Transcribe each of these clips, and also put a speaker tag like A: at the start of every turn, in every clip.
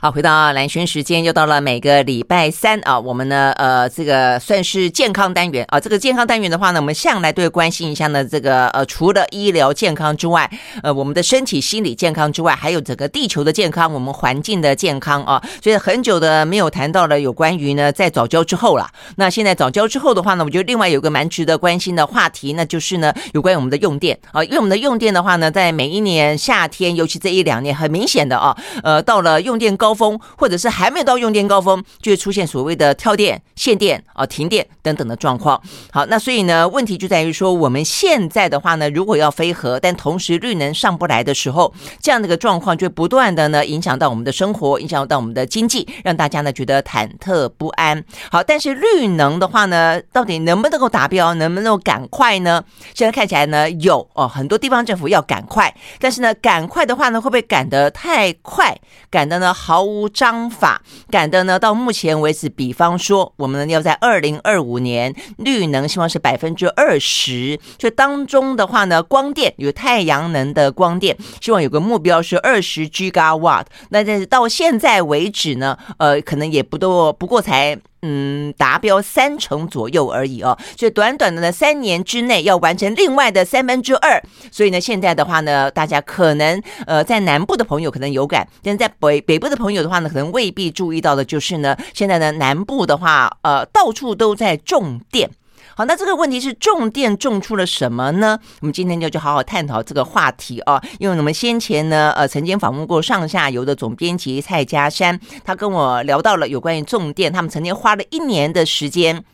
A: 好，回到蓝轩时间，又到了每个礼拜三啊，我们呢，呃，这个算是健康单元啊。这个健康单元的话呢，我们向来都会关心一下呢，这个呃，除了医疗健康之外，呃，我们的身体、心理健康之外，还有整个地球的健康，我们环境的健康啊。所以很久的没有谈到了有关于呢，在早教之后了。那现在早教之后的话呢，我觉得另外有个蛮值得关心的话题，那就是呢，有关于我们的用电啊。因为我们的用电的话呢，在每一年夏天，尤其这一两年，很明显的啊，呃，到了用电高。高峰，或者是还没有到用电高峰，就会出现所谓的跳电、限电啊、停电等等的状况。好，那所以呢，问题就在于说，我们现在的话呢，如果要非核，但同时绿能上不来的时候，这样的一个状况就不断的呢影响到我们的生活，影响到我们的经济，让大家呢觉得忐忑不安。好，但是绿能的话呢，到底能不能够达标，能不能够赶快呢？现在看起来呢，有哦，很多地方政府要赶快，但是呢，赶快的话呢，会不会赶得太快？赶得呢好？毫无章法，赶的呢？到目前为止，比方说，我们要在二零二五年绿能希望是百分之二十，就当中的话呢，光电有太阳能的光电，希望有个目标是二十 g 嘎瓦。那但是到现在为止呢，呃，可能也不多，不过才。嗯，达标三成左右而已哦，所以短短的呢三年之内要完成另外的三分之二，所以呢现在的话呢，大家可能呃在南部的朋友可能有感，但是在北北部的朋友的话呢，可能未必注意到的就是呢，现在呢南部的话呃到处都在种电。好，那这个问题是重电种出了什么呢？我们今天就就好好探讨这个话题啊，因为我们先前呢，呃，曾经访问过上下游的总编辑蔡家山，他跟我聊到了有关于重电，他们曾经花了一年的时间。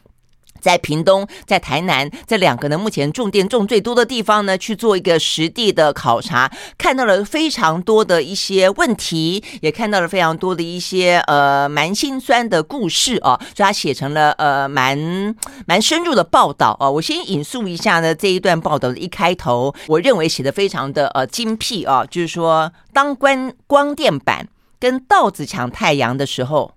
A: 在屏东，在台南这两个呢，目前种电种最多的地方呢，去做一个实地的考察，看到了非常多的一些问题，也看到了非常多的一些呃蛮心酸的故事啊，所以他写成了呃蛮蛮深入的报道啊。我先引述一下呢这一段报道的一开头，我认为写的非常的呃精辟啊，就是说当光光电板跟稻子抢太阳的时候，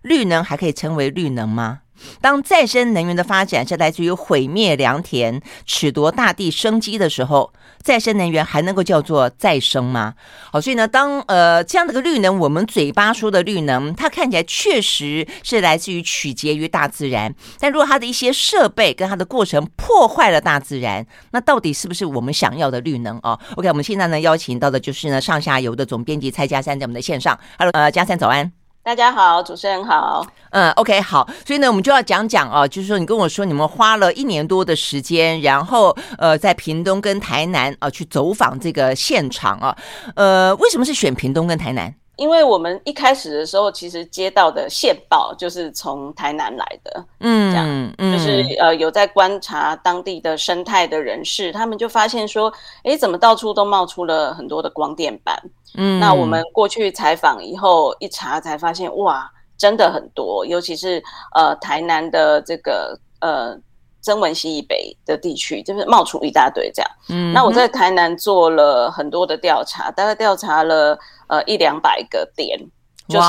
A: 绿能还可以称为绿能吗？当再生能源的发展是来自于毁灭良田、褫夺大地生机的时候，再生能源还能够叫做再生吗？好，所以呢，当呃这样的个绿能，我们嘴巴说的绿能，它看起来确实是来自于取决于大自然。但如果它的一些设备跟它的过程破坏了大自然，那到底是不是我们想要的绿能啊？OK，我们现在呢邀请到的就是呢上下游的总编辑蔡家山在我们的线上。Hello，呃，家山早安。
B: 大家好，主持人好。
A: 嗯，OK，好。所以呢，我们就要讲讲哦，就是说，你跟我说你们花了一年多的时间，然后呃，在屏东跟台南啊去走访这个现场啊。呃，为什么是选屏东跟台南？
B: 因为我们一开始的时候，其实接到的线报就是从台南来的，嗯，这样，嗯，就是呃有在观察当地的生态的人士，他们就发现说，哎，怎么到处都冒出了很多的光电板？嗯，那我们过去采访以后一查，才发现哇，真的很多，尤其是呃台南的这个呃曾文溪以北的地区，就是冒出一大堆这样。嗯，那我在台南做了很多的调查，大概调查了。呃，一两百个点，就是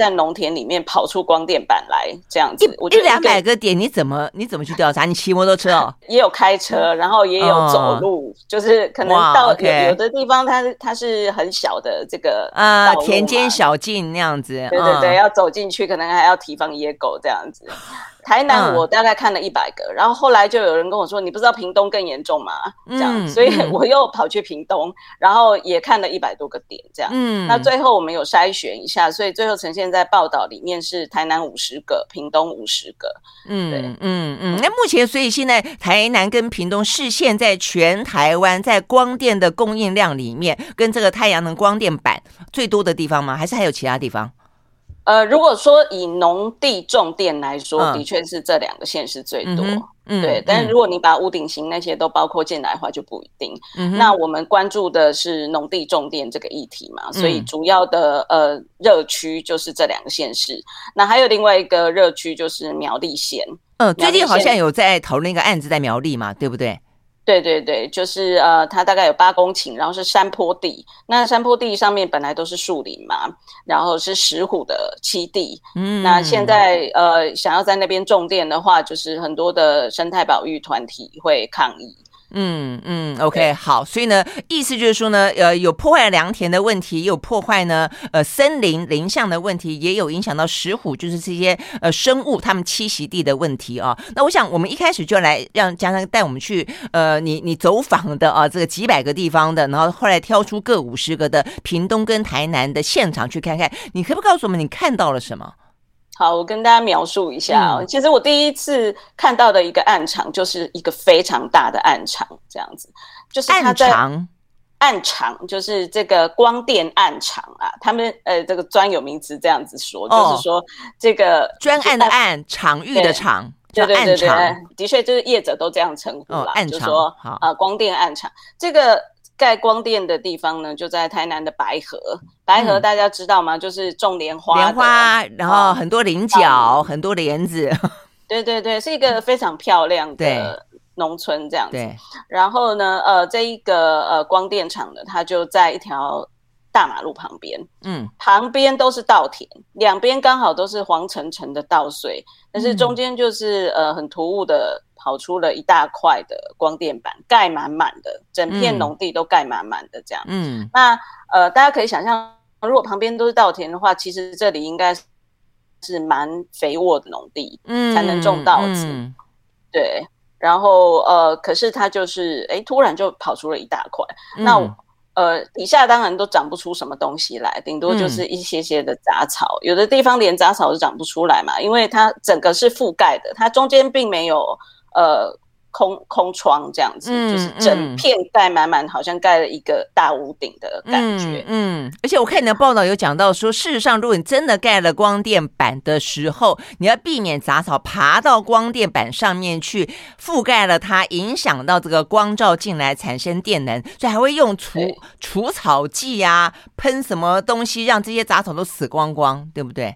B: 在农田里面跑出光电板来这样子。
A: 一一两百个点，你怎么你怎么去调查？你骑摩托车哦？
B: 也有开车，然后也有走路，就是可能到有有的地方，它它是很小的这个
A: 啊田间小径那样子。
B: 对对对，要走进去，可能还要提防野狗这样子。台南我大概看了一百个，嗯，然后后来就有人跟我说：“你不知道屏东更严重吗？”这样，嗯，所以我又跑去屏东，然后也看了一百多个点，这样。嗯，那最后我们有筛选一下，所以最后呈现在报道里面是台南五十个，屏东五十个。嗯，对，
A: 嗯嗯。那目前，所以现在台南跟屏东是现在全台湾在光电的供应量里面，跟这个太阳能光电板最多的地方吗？还是还有其他地方？
B: 呃，如果说以农地种电来说，嗯、的确是这两个县市最多，嗯嗯、对。但是如果你把屋顶型那些都包括进来的话，就不一定。嗯、那我们关注的是农地重电这个议题嘛，嗯、所以主要的呃热区就是这两个县市。那还有另外一个热区就是苗栗县。
A: 嗯，最近好像有在讨论一个案子在苗栗嘛，对不对？
B: 对对对，就是呃，它大概有八公顷，然后是山坡地。那山坡地上面本来都是树林嘛，然后是石虎的栖地。嗯，那现在呃，想要在那边种电的话，就是很多的生态保育团体会抗议。
A: 嗯嗯，OK，好，所以呢，意思就是说呢，呃，有破坏良田的问题，也有破坏呢，呃，森林林相的问题，也有影响到石虎，就是这些呃生物它们栖息地的问题啊。那我想，我们一开始就来让佳璋带我们去，呃，你你走访的啊，这个几百个地方的，然后后来挑出各五十个的屏东跟台南的现场去看看，你可不可以告诉我们你看到了什么？
B: 好，我跟大家描述一下。嗯、其实我第一次看到的一个暗场，就是一个非常大的暗场，这样子，就是它在暗场，就是这个光电暗场啊。他们呃，这个专有名词这样子说，哦、就是说这个
A: 专案的案，场域的场，
B: 对对对对，的确就是业者都这样称呼啦，哦、暗场就说啊、呃，光电暗场这个。盖光电的地方呢，就在台南的白河。白河大家知道吗？嗯、就是种莲花，
A: 莲花，然后很多菱角，嗯、很多莲子。
B: 对对对，是一个非常漂亮的农村这样子。对。然后呢，呃，这一个呃光电厂呢，它就在一条大马路旁边。嗯。旁边都是稻田，两边刚好都是黄澄澄的稻穗，但是中间就是、嗯、呃很突兀的。跑出了一大块的光电板，盖满满的，整片农地都盖满满的这样。嗯，那呃，大家可以想象，如果旁边都是稻田的话，其实这里应该是蛮肥沃的农地，嗯，才能种稻子。嗯、对，然后呃，可是它就是，哎，突然就跑出了一大块。嗯、那呃，底下当然都长不出什么东西来，顶多就是一些些的杂草。嗯、有的地方连杂草都长不出来嘛，因为它整个是覆盖的，它中间并没有。呃，空空窗这样子，嗯、就是整片盖满满，好像盖了一个大屋顶的感觉
A: 嗯。嗯，而且我看你的报道有讲到说，事实上，如果你真的盖了光电板的时候，你要避免杂草爬到光电板上面去覆盖了它，影响到这个光照进来产生电能，所以还会用除除草剂啊，喷什么东西让这些杂草都死光光，对不对？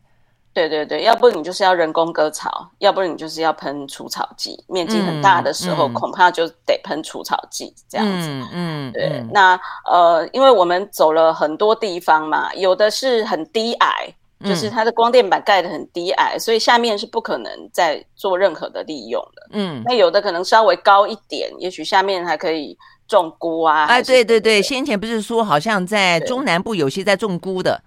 B: 对对对，要不你就是要人工割草，要不然你就是要喷除草剂。面积很大的时候，嗯嗯、恐怕就得喷除草剂这样子。嗯，嗯对。嗯、那呃，因为我们走了很多地方嘛，有的是很低矮，就是它的光电板盖得很低矮，嗯、所以下面是不可能再做任何的利用的。嗯。那有的可能稍微高一点，也许下面还可以种菇啊。哎，
A: 对对对，先前不是说好像在中南部有些在种菇的。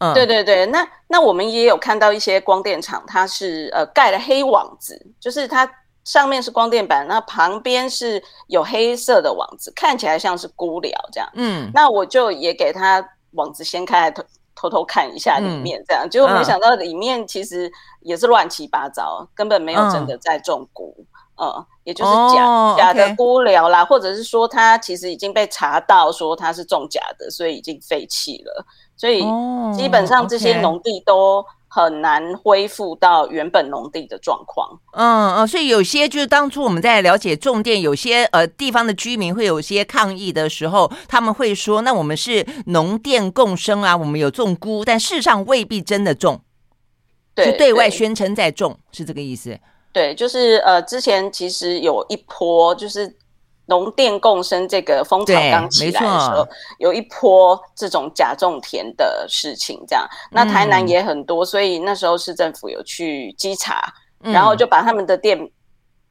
A: 嗯、
B: 对对对，那那我们也有看到一些光电厂，它是呃盖了黑网子，就是它上面是光电板，那旁边是有黑色的网子，看起来像是菇寮这样。嗯，那我就也给它网子掀开来偷偷偷看一下里面，这样，嗯、结果没想到里面其实也是乱七八糟，根本没有真的在种菇，嗯，嗯，也就是假、哦、假的菇寮啦或者是说它其实已经被查到说它是种假的，所以已经废弃了。所以基本上这些农地都很难恢复到原本农地的状况。
A: 嗯嗯，所以有些就是当初我们在了解种电，有些呃地方的居民会有些抗议的时候，他们会说：“那我们是农电共生啊，我们有种菇，但事实上未必真的种。”对，就对外宣称在种，是这个意思。
B: 对，就是呃，之前其实有一波就是。农电共生这个风潮刚起来的时候，有一波这种假种田的事情，这样。那台南也很多，所以那时候市政府有去稽查，嗯、然后就把他们的电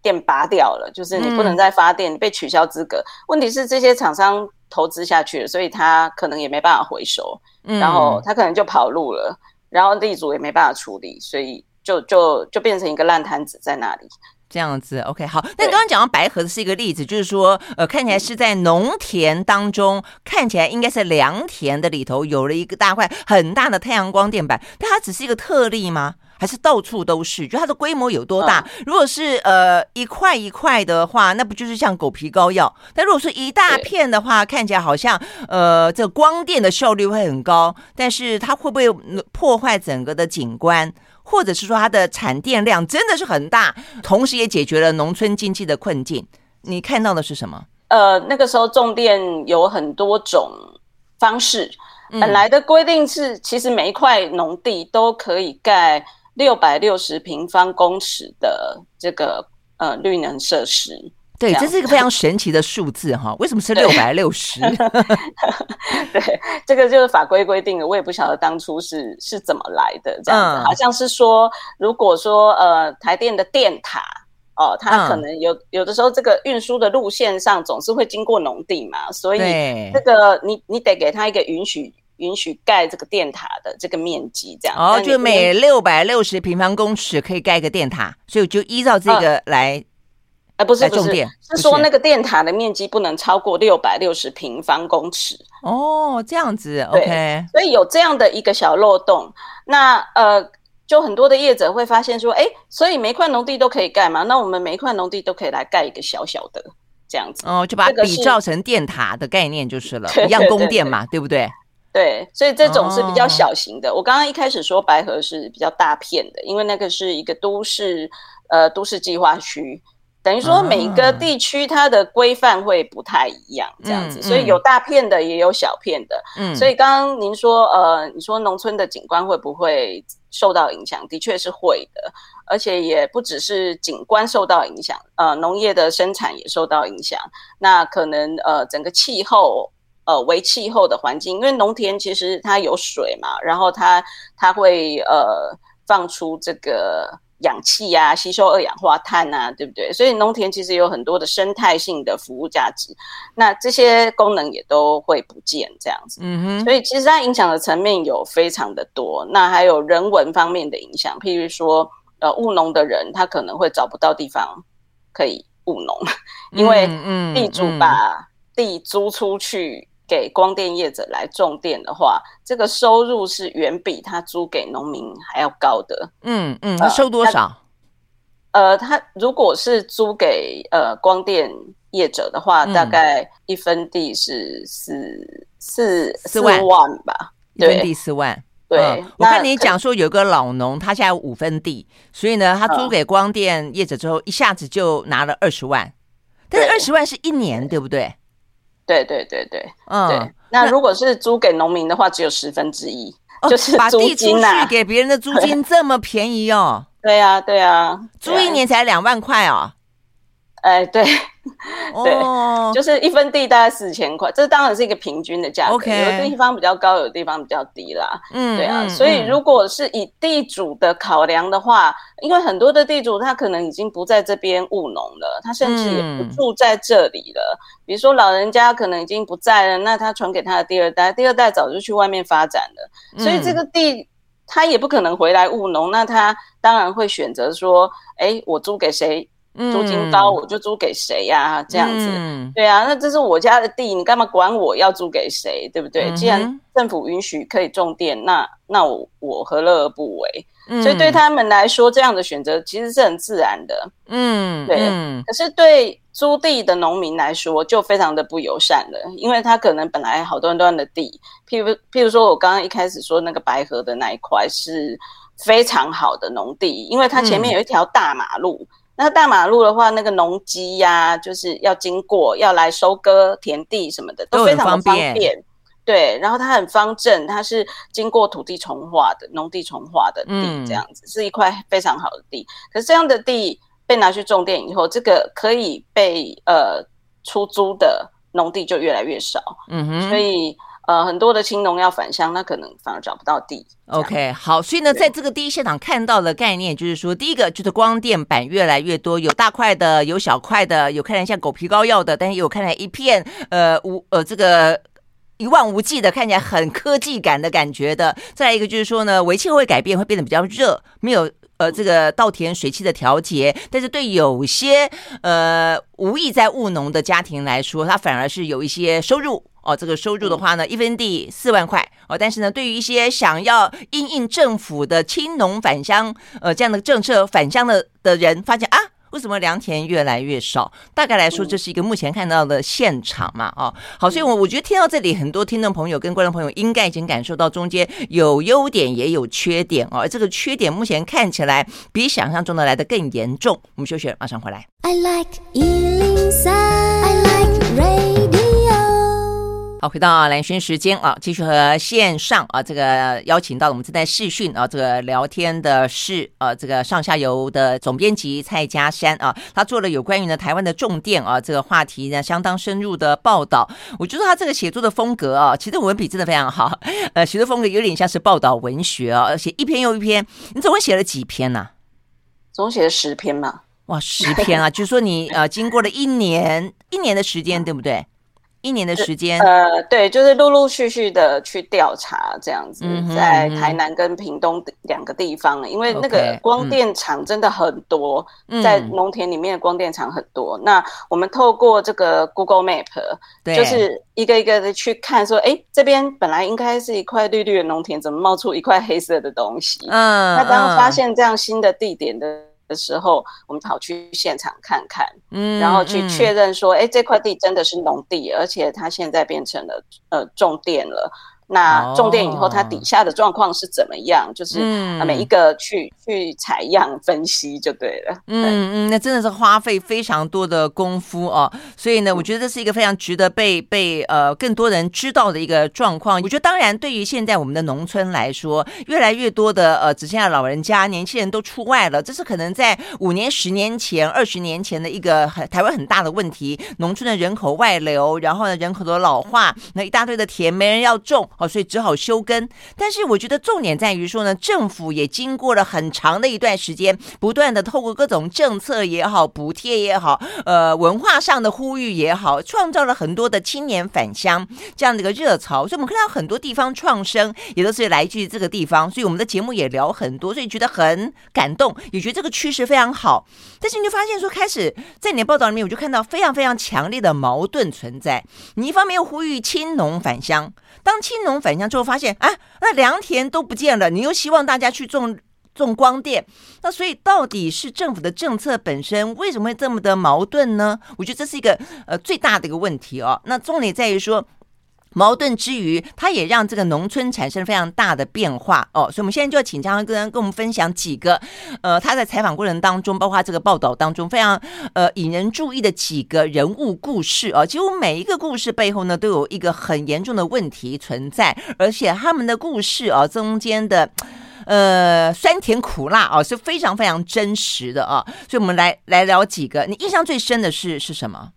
B: 电拔掉了，就是你不能再发电，你被取消资格。嗯、问题是这些厂商投资下去了，所以他可能也没办法回收，嗯、然后他可能就跑路了，然后地主也没办法处理，所以就就就变成一个烂摊子在那里。
A: 这样子，OK，好。那刚刚讲到白河的是一个例子，就是说，呃，看起来是在农田当中，看起来应该是良田的里头有了一个大块很大的太阳光电板，但它只是一个特例吗？还是到处都是？就它的规模有多大？嗯、如果是呃一块一块的话，那不就是像狗皮膏药？但如果是一大片的话，看起来好像呃这光电的效率会很高，但是它会不会破坏整个的景观？或者是说它的产电量真的是很大，同时也解决了农村经济的困境。你看到的是什么？
B: 呃，那个时候种电有很多种方式。本来的规定是，其实每一块农地都可以盖六百六十平方公尺的这个呃绿能设施。
A: 对，这是一个非常神奇的数字哈！为什么是六百六十？
B: 对，这个就是法规规定的，我也不晓得当初是是怎么来的。这样子，嗯、好像是说，如果说呃台电的电塔哦，它可能有、嗯、有的时候这个运输的路线上总是会经过农地嘛，所以这个你你得给他一个允许允许盖这个电塔的这个面积，这样
A: 哦，就每六百六十平方公尺可以盖一个电塔，所以就依照这个来。嗯
B: 哎，不是不是，是说那个电塔的面积不能超过六百六十平方公尺。
A: 哦，这样子，OK。
B: 所以有这样的一个小漏洞，那呃，就很多的业者会发现说，哎，所以每一块农地都可以盖嘛？那我们每一块农地都可以来盖一个小小的这样子。
A: 哦，就把它比照成电塔的概念就是了，一样供电嘛，对不对？
B: 对，所以这种是比较小型的。我刚刚一开始说白河是比较大片的，因为那个是一个都市呃都市计划区。等于说每个地区它的规范会不太一样，这样子，所以有大片的也有小片的。嗯，所以刚刚您说，呃，你说农村的景观会不会受到影响？的确是会的，而且也不只是景观受到影响，呃，农业的生产也受到影响。那可能呃，整个气候，呃，为气候的环境，因为农田其实它有水嘛，然后它它会呃放出这个。氧气啊，吸收二氧化碳啊，对不对？所以农田其实有很多的生态性的服务价值，那这些功能也都会不见这样子。嗯哼。所以其实它影响的层面有非常的多，那还有人文方面的影响，譬如说，呃，务农的人他可能会找不到地方可以务农，因为地主把地租出去。给光电业者来种电的话，这个收入是远比他租给农民还要高的。嗯嗯，他收多少？呃，他如果是租给呃光电业者的话，嗯、大概一分地是四四四万吧？
A: 一分地四万。
B: 对，
A: 嗯、我看你讲说有个老农，他现在有五分地，所以呢，他租给光电业者之后，一下子就拿了二十万。但是二十万是一年，对，对不对？
B: 对对对对，嗯，对。那如果是租给农民的话，只有十分之一，
A: 哦、
B: 就是
A: 把地租去给别人的租金 这么便宜哦？
B: 对啊，对啊，
A: 租一年才两万块哦。
B: 哎，对，对，就是一分地大概四千块，这当然是一个平均的价格，Okay. 有的地方比较高，有的地方比较低啦。嗯，对啊，所以如果是以地主的考量的话，因为很多的地主他可能已经不在这边务农了，他甚至也不住在这里了。比如说老人家可能已经不在了，那他传给他的第二代，第二代早就去外面发展了，所以这个地他也不可能回来务农，那他当然会选择说，哎，我租给谁？租金高，我就租给谁呀、啊？这样子，嗯、对啊，那这是我家的地，你干嘛管我要租给谁？对不对？嗯、既然政府允许可以种电，那那我我何乐而不为？嗯、所以对他们来说，这样的选择其实是很自然的。嗯，对。嗯、可是对租地的农民来说，就非常的不友善了，因为他可能本来好端端的地，譬如譬如说我刚刚一开始说那个白河的那一块是非常好的农地，因为它前面有一条大马路。嗯那大马路的话，那个农机呀，就是要经过，要来收割田地什么的，都非常的方便。对，然后它很方正，它是经过土地重化的农地重化的地，这样子、嗯、是一块非常好的地。可是这样的地被拿去种电以后，这个可以被呃出租的农地就越来越少。嗯哼，所以。呃，很多的青农要返乡，那可能反而找不到地。
A: OK，好，所以呢，在这个第一现场看到的概念，就是说，第一个就是光电板越来越多，有大块的，有小块的，有看起来像狗皮膏药的，但是有看起来一片呃无呃这个一望无际的，看起来很科技感的感觉的。再来一个就是说呢，微气候会改变，会变得比较热，没有呃这个稻田水汽的调节，但是对有些呃无意在务农的家庭来说，他反而是有一些收入。哦，这个收入的话呢，一分地四万块哦。但是呢，对于一些想要因应政府的青农返乡呃这样的政策返乡的的人，发现啊，为什么良田越来越少？大概来说，这是一个目前看到的现场嘛。哦，好，所以我我觉得听到这里，很多听众朋友跟观众朋友应该已经感受到中间有优点也有缺点哦。而这个缺点目前看起来比想象中的来的更严重。我们休息，马上回来。I like 103, I like radio 好，回到蓝轩时间啊，继续和线上啊这个邀请到我们正在视讯啊这个聊天的是啊这个上下游的总编辑蔡家山啊，他做了有关于呢台湾的重电啊这个话题呢相当深入的报道。我觉得他这个写作的风格啊，其实文笔真的非常好，呃，写作风格有点像是报道文学啊，而且一篇又一篇。你总共写了几篇呢？
B: 总共写了十篇嘛。
A: 哇，十篇啊，就是说你呃，经过了一年一年的时间，对不对？一年的时间，
B: 呃，对，就是陆陆续续的去调查这样子，嗯、在台南跟屏东两个地方，嗯、因为那个光电厂真的很多，嗯、在农田里面的光电厂很多。嗯、那我们透过这个 Google Map，对就是一个一个的去看，说，哎，这边本来应该是一块绿绿的农田，怎么冒出一块黑色的东西？嗯，那当发现这样新的地点的。的时候，我们跑去现场看看，嗯，然后去确认说，哎、嗯，这块地真的是农地，而且它现在变成了呃种电了。那种电以后，它底下的状况是怎么样？就是每一个去去采样分析就对了。
A: 嗯嗯，那真的是花费非常多的功夫哦。所以呢，我觉得这是一个非常值得被被呃更多人知道的一个状况。我觉得当然，对于现在我们的农村来说，越来越多的呃只剩下老人家、年轻人都出外了，这是可能在五年、十年前、二十年前的一个很台湾很大的问题。农村的人口外流，然后呢，人口的老化，那一大堆的田没人要种。哦，所以只好休耕。但是我觉得重点在于说呢，政府也经过了很长的一段时间，不断的透过各种政策也好、补贴也好、呃文化上的呼吁也好，创造了很多的青年返乡这样的一个热潮。所以我们看到很多地方创生也都是来自于这个地方。所以我们的节目也聊很多，所以觉得很感动，也觉得这个趋势非常好。但是你就发现说，开始在你的报道里面，我就看到非常非常强烈的矛盾存在。你一方面又呼吁青农返乡。当青农返乡之后，发现啊，那良田都不见了，你又希望大家去种种光电，那所以到底是政府的政策本身为什么会这么的矛盾呢？我觉得这是一个呃最大的一个问题哦。那重点在于说。矛盾之余，它也让这个农村产生非常大的变化。哦，所以我们现在就要请张跟跟我们分享几个，呃，他在采访过程当中，包括这个报道当中非常呃引人注意的几个人物故事。哦，几乎每一个故事背后呢都有一个很严重的问题存在，而且他们的故事哦中间的呃酸甜苦辣哦是非常非常真实的啊，所以我们来来聊几个，你印象最深的是是什么？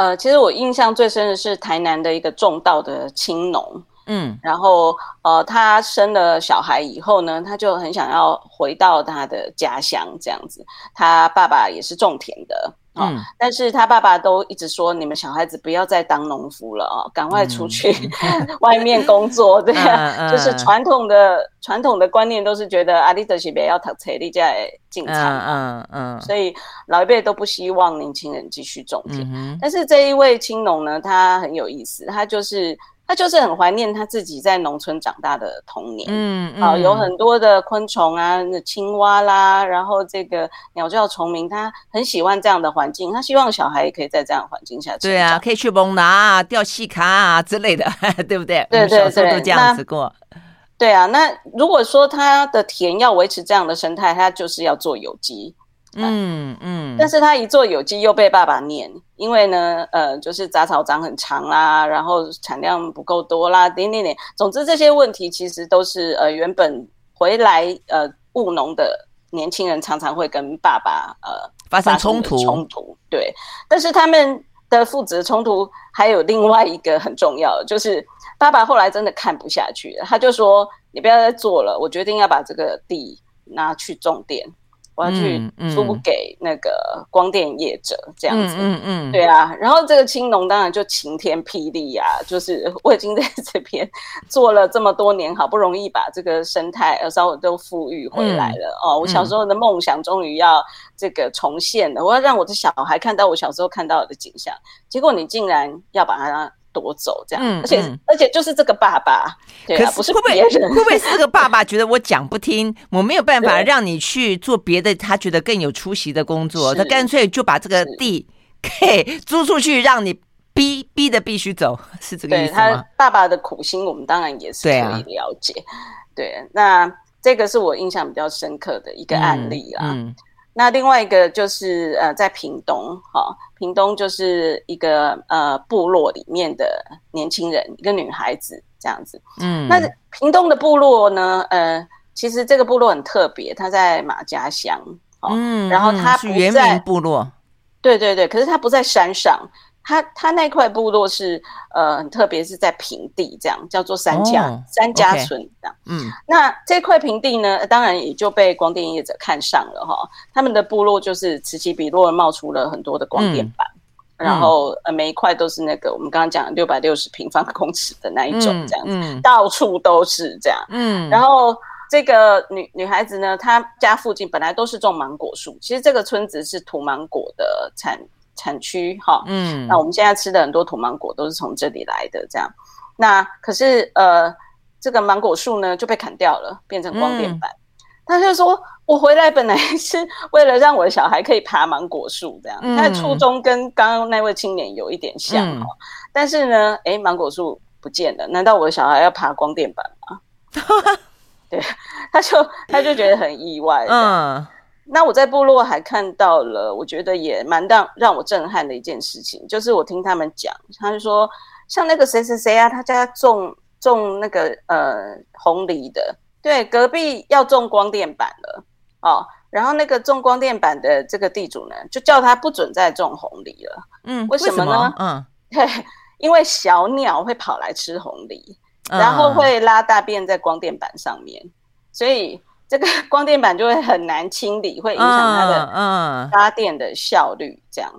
B: 呃，其实我印象最深的是台南的一个种稻的青农，嗯，然后呃，他生了小孩以后呢，他就很想要回到他的家乡这样子。他爸爸也是种田的。嗯，但是他爸爸都一直说，你们小孩子不要再当农夫了哦，赶快出去 外面工作，对呀，就是传统的传统的观念都是觉得阿里德西别要讨彩力在进厂，嗯嗯，所以老一辈都不希望年轻人继续种田。但是这一位青农呢，他很有意思，他就是。他就是很怀念他自己在农村长大的童年，嗯，嗯，啊，有很多的昆虫啊，青蛙啦，然后这个鸟叫虫鸣，他很喜欢这样的环境，他希望小孩也可以在这样的环境下。对
A: 啊，可以去蒙拿啊、钓细卡啊之类的，对不对？
B: 对对对，
A: 小时候都这样子过。
B: 对啊，那如果说他的田要维持这样的生态，他就是要做有机。嗯嗯，但是他一做有机又被爸爸念，因为呢，呃，就是杂草长很长啦，然后产量不够多啦，点点点，总之这些问题其实都是呃原本回来呃务农的年轻人常常会跟爸爸呃
A: 发生冲突。
B: 冲突，对，但是他们的父子冲突还有另外一个很重要的，就是爸爸后来真的看不下去了，他就说你不要再做了，我决定要把这个地拿去种电。我要去租给那个光电业者，这样子，嗯嗯，嗯对啊。然后这个青农当然就晴天霹雳呀，就是我已经在这边做了这么多年，好不容易把这个生态呃稍微都富裕回来了、嗯、哦。我小时候的梦想终于要这个重现了，我要让我的小孩看到我小时候看到的景象。结果你竟然要把它。夺走这样，嗯、而且、嗯、而且就是这个爸爸，对啊，可是会不会会
A: 不会是这个爸爸觉得我讲不听，我没有办法让你去做别的，他觉得更有出息的工作，他干脆就把这个地 给租出去，让你逼逼的必须走，是这个意思吗？
B: 他爸爸的苦心，我们当然也是可以了解。对，啊、对，那这个是我印象比较深刻的一个案例啦。嗯嗯那另外一个就是呃，在屏东哈、哦，屏东就是一个呃部落里面的年轻人，一个女孩子这样子。嗯，那屏东的部落呢，呃，其实这个部落很特别，它在马家乡。哦、嗯，然后它不在
A: 部落。
B: 对对对，可是它不在山上，他他那块部落是呃很特别，是在平地，这样叫做三家、哦、三家村这样。嗯，那这块平地呢，当然也就被光电业者看上了哈。他们的部落就是此起彼落冒出了很多的光电板，嗯、然后呃每一块都是那个我们刚刚讲六百六十平方公尺的那一种这样子，嗯嗯、到处都是这样。嗯，然后这个女女孩子呢，她家附近本来都是种芒果树，其实这个村子是土芒果的产。产区哈，嗯，那我们现在吃的很多土芒果都是从这里来的，这样。那可是呃，这个芒果树呢就被砍掉了，变成光电板。嗯、他就说，我回来本来是为了让我的小孩可以爬芒果树，这样。嗯、他的初衷跟刚刚那位青年有一点像哈，嗯、但是呢，哎，芒果树不见了，难道我的小孩要爬光电板吗？对，他就他就觉得很意外，嗯。那我在部落还看到了，我觉得也蛮让让我震撼的一件事情，就是我听他们讲，他就说像那个谁谁谁啊，他家种种那个呃红梨的，对，隔壁要种光电板了哦，然后那个种光电板的这个地主呢，就叫他不准再种红梨了，嗯，为什么呢？嗯，对，因为小鸟会跑来吃红梨，然后会拉大便在光电板上面，所以。这个 光电板就会很难清理，会影响它的发电的效率。这样，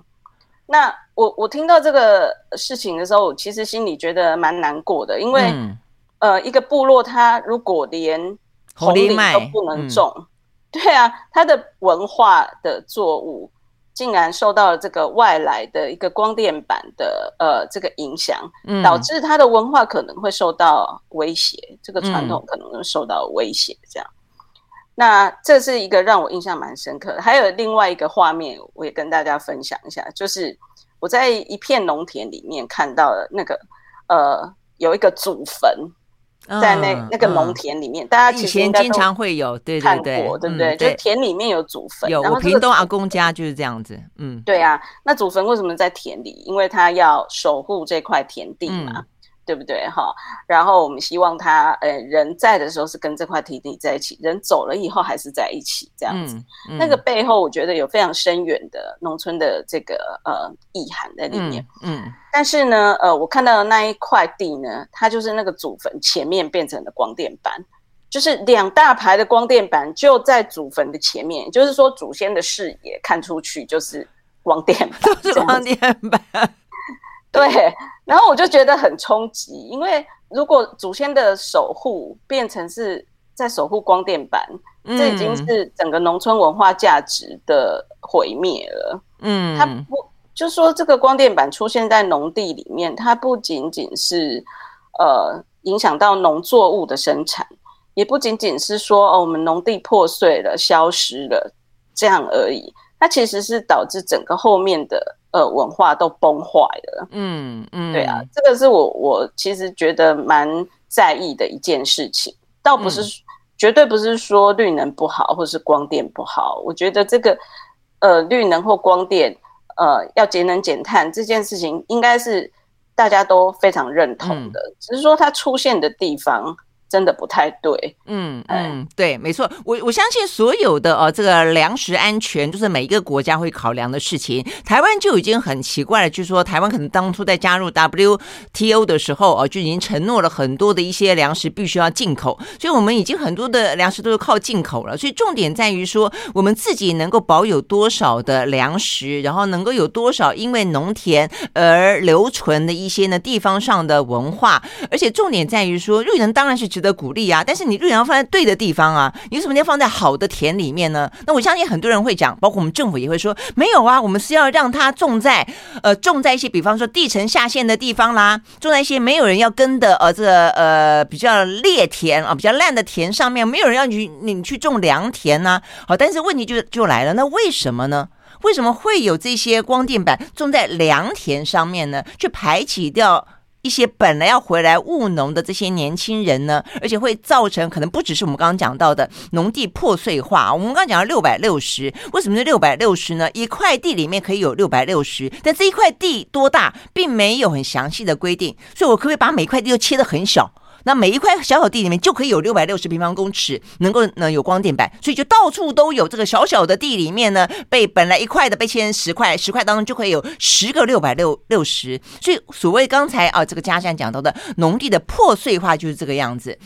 B: 那我我听到这个事情的时候，我其实心里觉得蛮难过的，因为、嗯、呃，一个部落它如果连红藜都不能种，嗯、对啊，它的文化的作物竟然受到了这个外来的一个光电板的呃这个影响，嗯、导致它的文化可能会受到威胁，这个传统可能会受到威胁，这样。那这是一个让我印象蛮深刻的，还有另外一个画面，我也跟大家分享一下，就是我在一片农田里面看到了那个呃，有一个祖坟，在那、嗯、那个农田里面，嗯、大家以前经常会有对对对，对不对？嗯、就田里面有祖坟，有。我屏东阿公家就是这样子，嗯，对啊。那祖坟为什么在田里？因为他要守护这块田地嘛。嗯对不对哈？然后我们希望他呃人在的时候是跟这块田地在一起，人走了以后还是在一起这样子。嗯嗯、那个背后我觉得有非常深远的农村的这个呃意涵在里面。嗯，嗯但是呢呃我看到的那一块地呢，它就是那个祖坟前面变成了光电板，就是两大排的光电板就在祖坟的前面，就是说祖先的视野看出去就是光电板，光电板。对，然后我就觉得很冲击，因为如果祖先的守护变成是在守护光电板，嗯、这已经是整个农村文化价值的毁灭了。嗯，它不就说这个光电板出现在农地里面，它不仅仅是呃影响到农作物的生产，也不仅仅是说哦我们农地破碎了、消失了这样而已，它其实是导致整个后面的。呃，文化都崩坏了。嗯嗯，对啊，这个是我我其实觉得蛮在意的一件事情，倒不是、嗯、绝对不是说绿能不好，或是光电不好。我觉得这个呃，绿能或光电呃，要节能减碳这件事情，应该是大家都非常认同的，嗯、只是说它出现的地方。真的不太对，嗯嗯，对，没错，我我相信所有的呃这个粮食安全，就是每一个国家会考量的事情。台湾就已经很奇怪了，就是说台湾可能当初在加入 WTO 的时候，呃，就已经承诺了很多的一些粮食必须要进口，所以我们已经很多的粮食都是靠进口了。所以重点在于说，我们自己能够保有多少的粮食，然后能够有多少因为农田而留存的一些呢地方上的文化，而且重点在于说，绿能当然是的鼓励啊，但是你绿能要放在对的地方啊，你为什么要放在好的田里面呢？那我相信很多人会讲，包括我们政府也会说，没有啊，我们是要让它种在呃种在一些，比方说地层下陷的地方啦，种在一些没有人要耕的呃这呃比较劣田啊，比较烂的田上面，没有人要你你去种良田呢、啊。好，但是问题就就来了，那为什么呢？为什么会有这些光电板种在良田上面呢？去排挤掉？一些本来要回来务农的这些年轻人呢，而且会造成可能不只是我们刚刚讲到的农地破碎化。我们刚刚讲到六百六十，为什么是六百六十呢？一块地里面可以有六百六十，但这一块地多大，并没有很详细的规定。所以，我可不可以把每块地都切得很小？
A: 那每一块小小地里面就可以有六百六十平方公尺能够呢有光电板，所以就到处都有这个小小的地里面呢，被本来一块的被切成十块，十块当中就可以有十个六百六六十。所以所谓刚才啊这个嘉善讲到的农地的破碎化就是这个样子。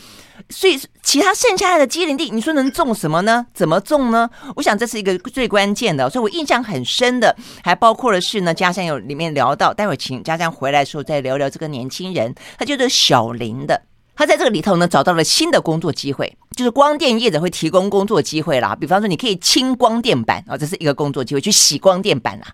A: 所以其他剩下来的机林地，你说能种什么呢？怎么种呢？我想这是一个最关键的。所以我印象很深的，还包括了是呢，嘉善有里面聊到，待会请嘉善回来的时候再聊聊这个年轻人，他就是小林的。他在这个里头呢，找到了新的工作机会，就是光电业者会提供工作机会啦。比方说，你可以清光电板啊，这是一个工作机会，去洗光电板啦。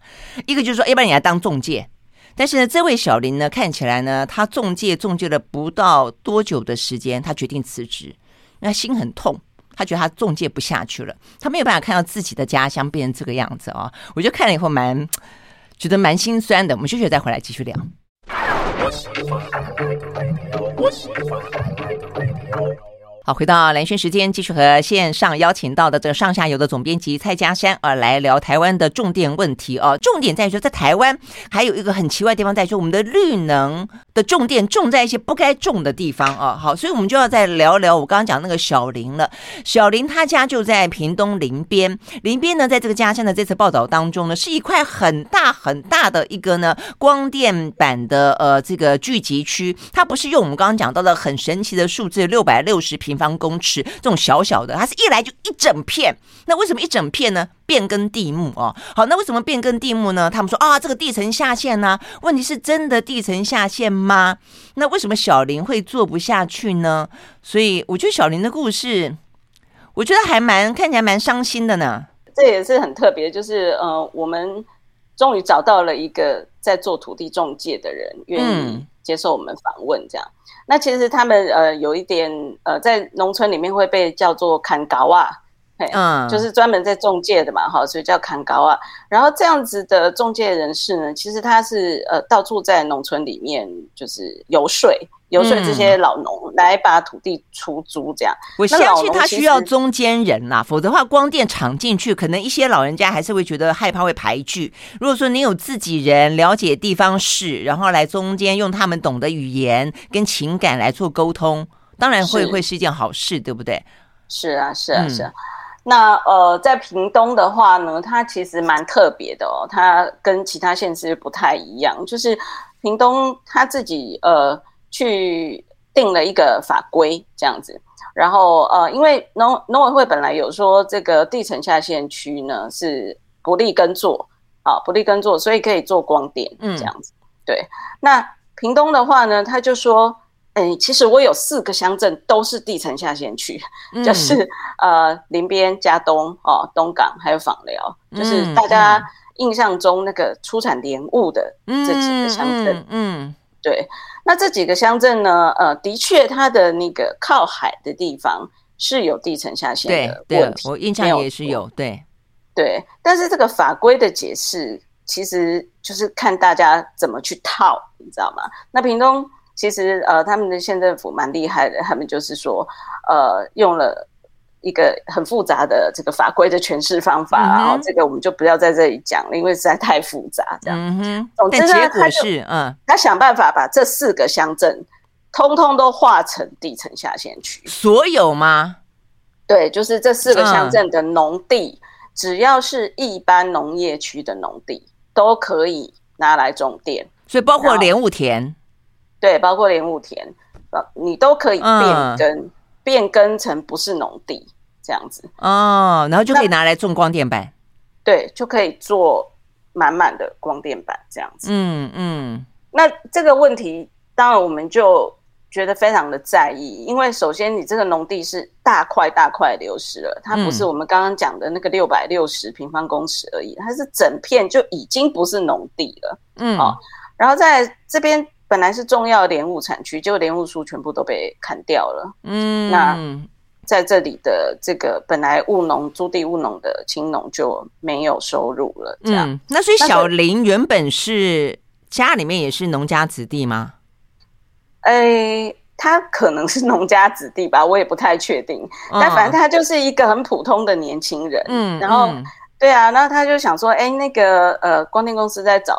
A: 一个就是说，要不然你来当中介。但是呢，这位小林呢，看起来呢，他中介中介了不到多久的时间，他决定辞职，那心很痛，他觉得他中介不下去了，他没有办法看到自己的家乡变成这个样子啊、哦。我就看了以后蛮觉得蛮心酸的。我们休息再回来继续聊。我喜欢现在的。好，回到蓝轩时间，继续和线上邀请到的这个上下游的总编辑蔡佳珊啊，来聊台湾的种电问题哦。重点在于说，在台湾还有一个很奇怪的地方，在于说我们的绿能的种电种在一些不该种的地方啊。好，所以我们就要再聊聊我刚刚讲那个小林了。小林他家就在屏东林边，林边呢，在这个家乡的这次报道当中呢，是一块很大很大的一个呢光电板的呃这个聚集区，它不是用我们刚刚讲到的很神奇的数字六百六十平。平方公尺这种小小的，它是一来就一整片。那为什么一整片呢？变更地目哦。好，那为什么变更地目呢？他们说啊，这个地层下陷呢？问题是真的地层下陷吗？那为什么小林会做不下去呢？所以我觉得小林的故事，我觉得还蛮看起来蛮伤心的呢。
B: 这也是很特别，就是呃，我们终于找到了一个在做土地中介的人，愿意接受我们访问，这样。那其实他们呃有一点呃在农村里面会被叫做砍高啊，嗯，就是专门在中介的嘛，哈，所以叫砍高啊。然后这样子的中介人士呢，其实他是呃到处在农村里面就是游说。游说这些老农来把土地出租，这样。
A: 我相信他需要中间人呐，否则的话，光电厂进去，可能一些老人家还是会觉得害怕，会排拒。如果说你有自己人了解地方事，然后来中间用他们懂的语言跟情感来做沟通，当然会会是一件好事，对不对？
B: 是啊，是啊，是啊。那呃，在屏东的话呢，它其实蛮特别的哦，它跟其他县市不太一样，就是屏东它自己呃。去定了一个法规这样子，然后呃，因为农农委会本来有说这个地层下线区呢是不利耕作啊，不利耕作，所以可以做光电这样子。嗯、对，那屏东的话呢，他就说，哎，其实我有四个乡镇都是地层下陷区，嗯、就是呃林边、加东哦、东港还有访寮，就是大家印象中那个出产莲雾的这几个乡镇。嗯。嗯对，那这几个乡镇呢？呃，的确，它的那个靠海的地方是有地层下陷的问题。对，对，我印象也是有。对，对，但是这个法规的解释，其实就是看大家怎么去套，你知道吗？那屏东其实呃，他们的县政府蛮厉害的，他们就是说，呃，用了。一个很复杂的这个法规的诠释方法，然后、嗯、这个我们就不要在这里讲了，因为实在太复杂。这样，嗯哼，总之呢，结果是，嗯，他想办法把这四个乡镇通通都划成地层下县区。
A: 所有吗？
B: 对，就是这四个乡镇的农地，嗯、只要是一般农业区的农地，都可以拿来种电。
A: 所以包括莲雾田，
B: 对，包括莲雾田，你都可以变更。嗯变更成不是农地这样子
A: 哦，然后就可以拿来种光电板，
B: 对，就可以做满满的光电板这样子。嗯嗯，那这个问题当然我们就觉得非常的在意，因为首先你这个农地是大块大块流失了，它不是我们刚刚讲的那个六百六十平方公尺而已，它是整片就已经不是农地了。嗯，好，然后在这边。本来是重要的莲雾产区，结果莲雾树全部都被砍掉了。嗯，那在这里的这个本来务农、租地务农的青农就没有收入了。这样，嗯、
A: 那所以小林原本是家里面也是农家子弟吗？
B: 哎、欸，他可能是农家子弟吧，我也不太确定。哦、但反正他就是一个很普通的年轻人。嗯，然后、嗯、对啊，然后他就想说，哎、欸，那个呃，光电公司在找。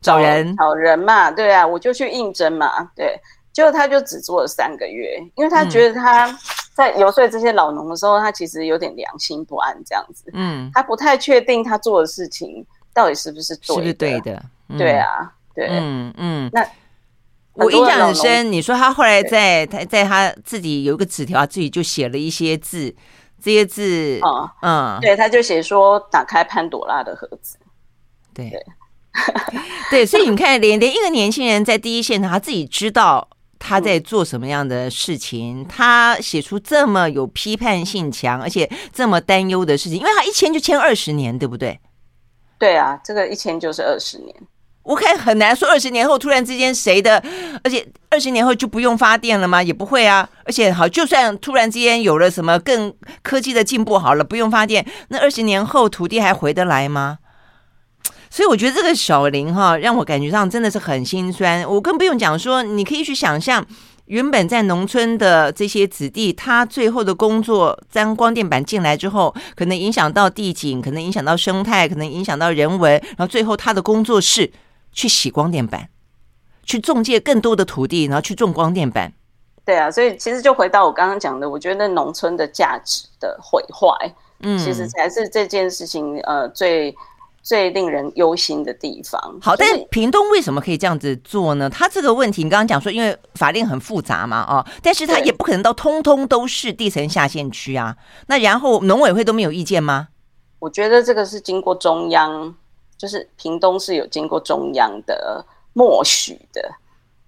A: 找人，
B: 找人嘛，对啊，我就去应征嘛，对，结果他就只做了三个月，因为他觉得他在游说这些老农的时候，他其实有点良心不安，这样子。嗯，他不太确定他做的事情到底是不是对的，是不是对的？嗯、对啊，对，嗯嗯。那
A: 我印象很深，你说他后来在他在他自己有一个纸条，自己就写了一些字，这些字，
B: 嗯嗯，对，他就写说打开潘朵拉的盒子，
A: 对。对，对，所以你看，连连一个年轻人在第一现场，他自己知道。他在做什么样的事情？他写出这么有批判性强，而且这么担忧的事情，因为他一签就签二十年，对不对？
B: 对啊，这个一签就是二十年。
A: 我看很难说二十年后突然之间谁的，而且二十年后就不用发电了吗？也不会啊。而且好，就算突然之间有了什么更科技的进步，好了，不用发电，那二十年后土地还回得来吗？所以我觉得这个小林哈，让我感觉上真的是很心酸。我更不用讲说，你可以去想象，原本在农村的这些子弟，他最后的工作，当光电板进来之后，可能影响到地景，可能影响到生态，可能影响到人文，然后最后他的工作是去洗光电板，去种借更多的土地，然后去种光电板。
B: 对啊，所以其实就回到我刚刚讲的，我觉得农村的价值的毁坏，嗯，其实才是这件事情呃最。最令人忧心的地方。
A: 好，但是屏东为什么可以这样子做呢？他这个问题，你刚刚讲说，因为法令很复杂嘛，哦，但是他也不可能到通通都是地层下陷区啊。那然后农委会都没有意见吗？
B: 我觉得这个是经过中央，就是屏东是有经过中央的默许的。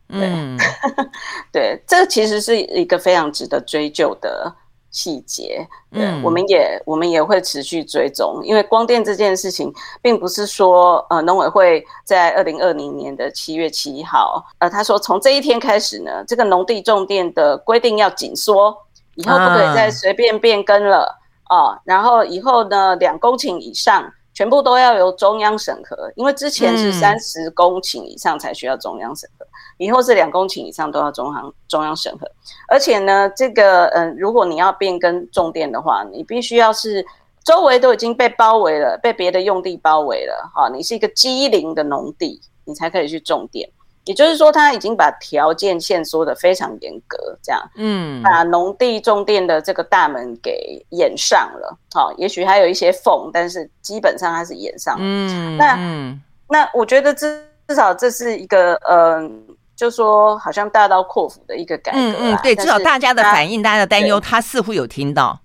B: 对，嗯、对，这个其实是一个非常值得追究的。细节，嗯，我们也我们也会持续追踪，因为光电这件事情，并不是说，呃，农委会在二零二零年的七月七号，呃，他说从这一天开始呢，这个农地种电的规定要紧缩，以后不可以再随便变更了啊、呃，然后以后呢，两公顷以上全部都要由中央审核，因为之前是三十公顷以上才需要中央审核。以后是两公顷以上都要中央中央审核，而且呢，这个嗯、呃，如果你要变更种电的话，你必须要是周围都已经被包围了，被别的用地包围了，哈，你是一个机零的农地，你才可以去种电。也就是说，他已经把条件限缩得非常严格，这样，嗯，把农地种电的这个大门给掩上了，好，也许还有一些缝，但是基本上它是掩上了。嗯，那嗯，那我觉得至至少这是一个嗯。呃就说好像大刀阔斧的一个改革，嗯嗯，
A: 对，至少大家的反应、大家的担忧，他似乎有听到。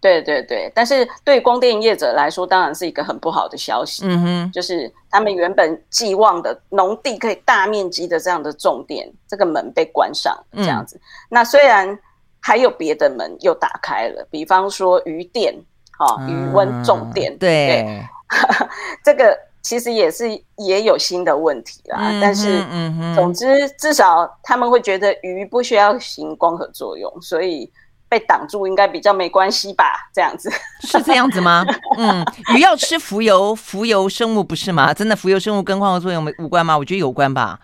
B: 对对对，但是对光电业者来说，当然是一个很不好的消息。嗯哼，就是他们原本寄望的农地可以大面积的这样的种电，这个门被关上，这样子。嗯、那虽然还有别的门又打开了，比方说渔电，哈、哦，渔温种电，嗯、对，对 这个。其实也是也有新的问题啦，嗯、但是，嗯总之至少他们会觉得鱼不需要行光合作用，所以被挡住应该比较没关系吧？这样子
A: 是这样子吗？嗯，鱼要吃浮游，浮游生物不是吗？真的浮游生物跟光合作用没无关吗？我觉得有关吧。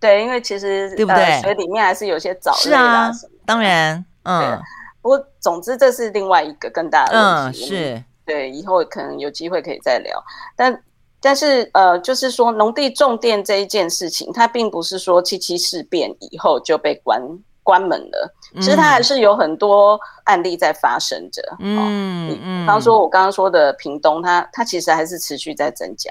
B: 对，因为其实对不对？呃、水里面还是有些藻类啊，
A: 当然，嗯。
B: 不过总之这是另外一个更大的问题。
A: 嗯，是。
B: 对，以后可能有机会可以再聊，但。但是，呃，就是说，农地种电这一件事情，它并不是说七七事变以后就被关关门了。其实它还是有很多案例在发生着。嗯嗯，比方说，我刚刚说的屏东，它它其实还是持续在增加。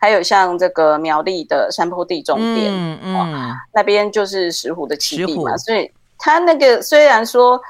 B: 还有像这个苗栗的山坡地种电，嗯嗯，那边就是石虎的栖地嘛，所以它那个虽然说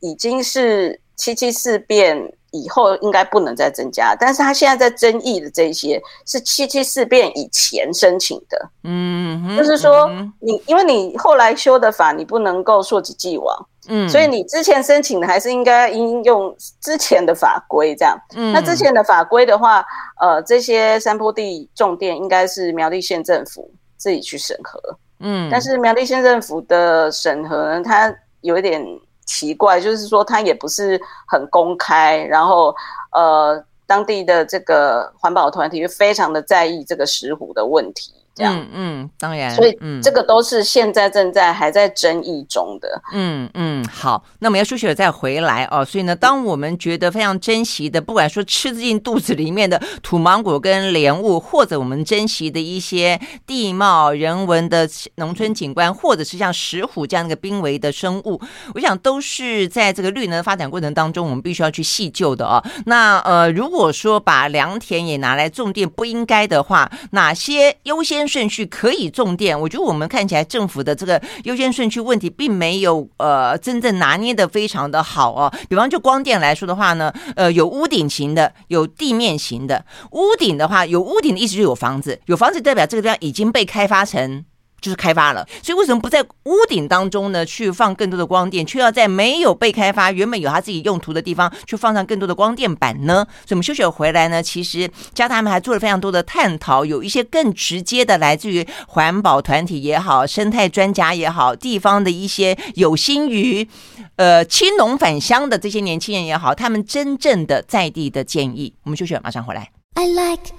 B: 已经是七七事变。以后应该不能再增加，但是他现在在争议的这些是七七事变以前申请的，嗯哼，就是说你因为你后来修的法，你不能够溯及既往，嗯，所以你之前申请的还是应该应用之前的法规这样，嗯，那之前的法规的话，呃，这些山坡地种电应该是苗栗县政府自己去审核，嗯，但是苗栗县政府的审核呢，它有一点。奇怪，就是说它也不是很公开，然后呃，当地的这个环保团体就非常的在意这个石虎的问题，这样，
A: 嗯，嗯，当然，
B: 所以这个都是现在正在还在争议中的。
A: 嗯嗯，好，那我们要休息了再回来哦。所以呢，当我们觉得非常珍惜的，不管说吃进肚子里面的土芒果跟莲雾，或者我们珍惜的一些地貌、人文的农村景观，或者是像石虎这样的一个濒危的生物，我想都是在这个绿能发展过程当中，我们必须要去细究的哦。那呃，如果说把良田也拿来种电不应该的话，哪些优先顺序可以重电？我觉得我们看起来政府的这个优先顺序问题并没有呃真正拿捏的非常的好哦。比方就光电来说的话呢，呃，有屋顶型的，有地面型的。屋顶的话，有屋顶的意思就有房子，有房子代表这个地方已经被开发成。就是开发了，所以为什么不在屋顶当中呢？去放更多的光电，却要在没有被开发、原本有它自己用途的地方，去放上更多的光电板呢？所以，我们休息回来呢，其实加他们还做了非常多的探讨，有一些更直接的，来自于环保团体也好、生态专家也好、地方的一些有心于呃青农返乡的这些年轻人也好，他们真正的在地的建议。我们休息，马上回来。I like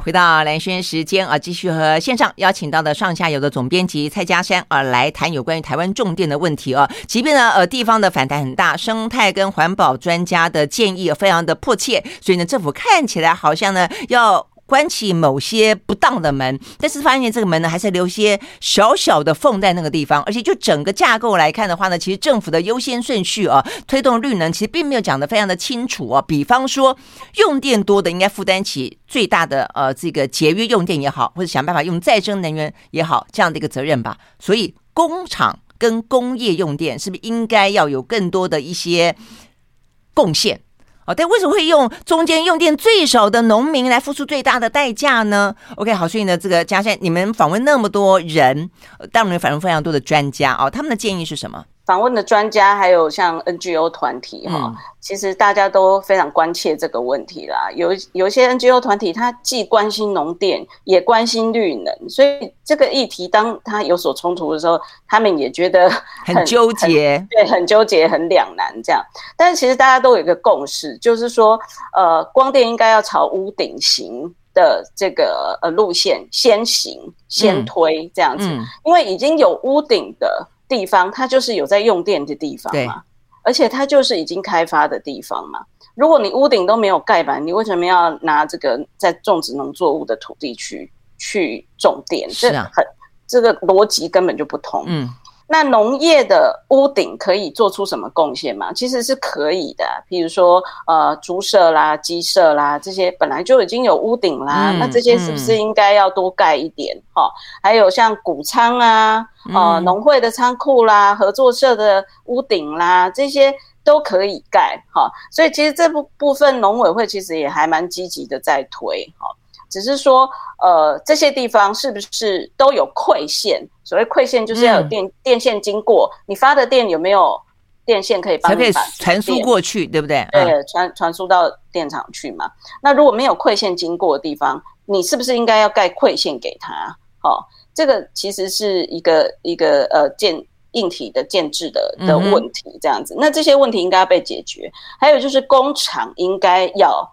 A: 回到蓝轩时间啊，继续和线上邀请到的上下游的总编辑蔡家山啊来谈有关于台湾重电的问题啊。即便呢，呃，地方的反弹很大，生态跟环保专家的建议非常的迫切，所以呢，政府看起来好像呢要。关起某些不当的门，但是发现这个门呢，还是留些小小的缝在那个地方。而且就整个架构来看的话呢，其实政府的优先顺序啊，推动绿能其实并没有讲得非常的清楚啊。比方说，用电多的应该负担起最大的呃这个节约用电也好，或者想办法用再生能源也好，这样的一个责任吧。所以工厂跟工业用电是不是应该要有更多的一些贡献？哦，但为什么会用中间用电最少的农民来付出最大的代价呢？OK，好，所以呢，这个嘉轩，你们访问那么多人，当然访问非常多的专家哦，他们的建议是什么？
B: 访问的专家还有像 NGO 团体哈，其实大家都非常关切这个问题啦。有有一些 NGO 团体，他既关心农电，也关心绿能，所以这个议题当他有所冲突的时候，他们也觉得
A: 很，很纠结，
B: 对，很纠结，很两难这样。但是其实大家都有一个共识，就是说，呃，光电应该要朝屋顶型的这个呃路线先行先推这样子，嗯嗯、因为已经有屋顶的。地方它就是有在用电的地方嘛，而且它就是已经开发的地方嘛。如果你屋顶都没有盖板，你为什么要拿这个在种植农作物的土地去去种电？这很这个逻辑根本就不通。嗯。那农业的屋顶可以做出什么贡献吗？其实是可以的，比如说呃猪舍啦、鸡舍啦这些本来就已经有屋顶啦，嗯、那这些是不是应该要多盖一点？哈、嗯，还有像谷仓啊、呃农会的仓库啦、合作社的屋顶啦，这些都可以盖哈。所以其实这部部分农委会其实也还蛮积极的在推哈。只是说，呃，这些地方是不是都有馈线？所谓馈线就是要有电、嗯、电线经过，你发的电有没有电线可以帮你把
A: 传输过去，对不对？
B: 对，传传输到电厂去嘛。那如果没有馈线经过的地方，你是不是应该要盖馈线给他？好、哦，这个其实是一个一个呃建硬体的建制的的问题，这样子。嗯、那这些问题应该要被解决。还有就是工厂应该要。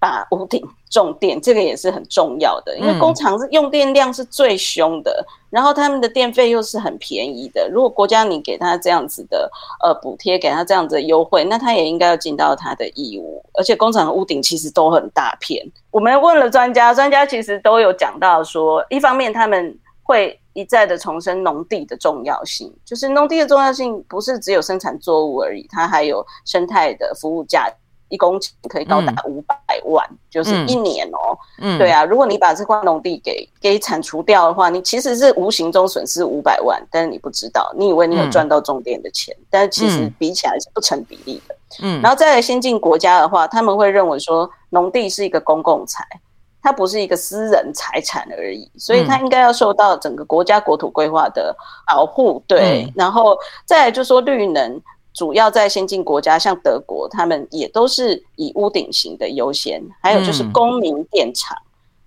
B: 把屋顶种电，这个也是很重要的，因为工厂是用电量是最凶的，嗯、然后他们的电费又是很便宜的。如果国家你给他这样子的呃补贴，给他这样子的优惠，那他也应该要尽到他的义务。而且工厂的屋顶其实都很大片。我们问了专家，专家其实都有讲到说，一方面他们会一再的重申农地的重要性，就是农地的重要性不是只有生产作物而已，它还有生态的服务价值。一公顷可以高达五百万，嗯、就是一年哦。嗯，对啊，如果你把这块农地给给铲除掉的话，你其实是无形中损失五百万，但是你不知道，你以为你有赚到种电的钱，嗯、但是其实比起来是不成比例的。嗯，然后再来先进国家的话，他们会认为说农地是一个公共财，它不是一个私人财产而已，所以它应该要受到整个国家国土规划的保护。对，嗯、然后再来就说绿能。主要在先进国家，像德国，他们也都是以屋顶型的优先。还有就是公民电厂，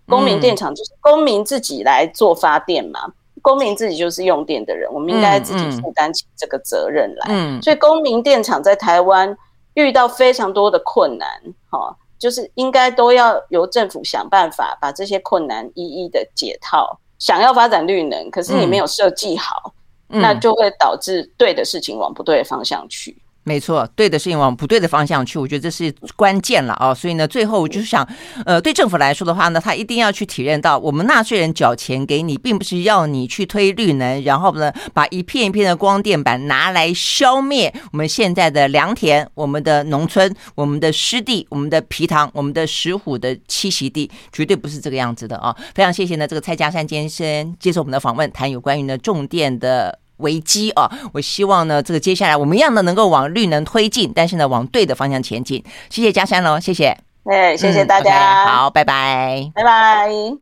B: 嗯、公民电厂就是公民自己来做发电嘛，嗯、公民自己就是用电的人，我们应该自己负担起这个责任来。嗯嗯、所以公民电厂在台湾遇到非常多的困难，哈。就是应该都要由政府想办法把这些困难一一的解套。想要发展绿能，可是你没有设计好，嗯，那就会导致对的事情往不对的方向去。
A: 没错，对的事情往不对的方向去，我觉得这是关键了啊！所以呢，最后我就是想，呃，对政府来说的话呢，他一定要去体认到，我们纳税人缴钱给你，并不是要你去推绿能，然后呢，把一片一片的光电板拿来消灭我们现在的良田、我们的农村、我们的湿地、我们的皮塘、我们的石虎的栖息地，绝对不是这个样子的啊！非常谢谢呢，这个蔡家山先生接受我们的访问，谈有关于呢重电的。危机啊！我希望呢，这个接下来我们一样的能够往绿能推进，但是呢，往对的方向前进。谢谢嘉山喽，谢谢，
B: 哎，谢谢大家，
A: 嗯 okay, 好，拜拜，
B: 拜拜。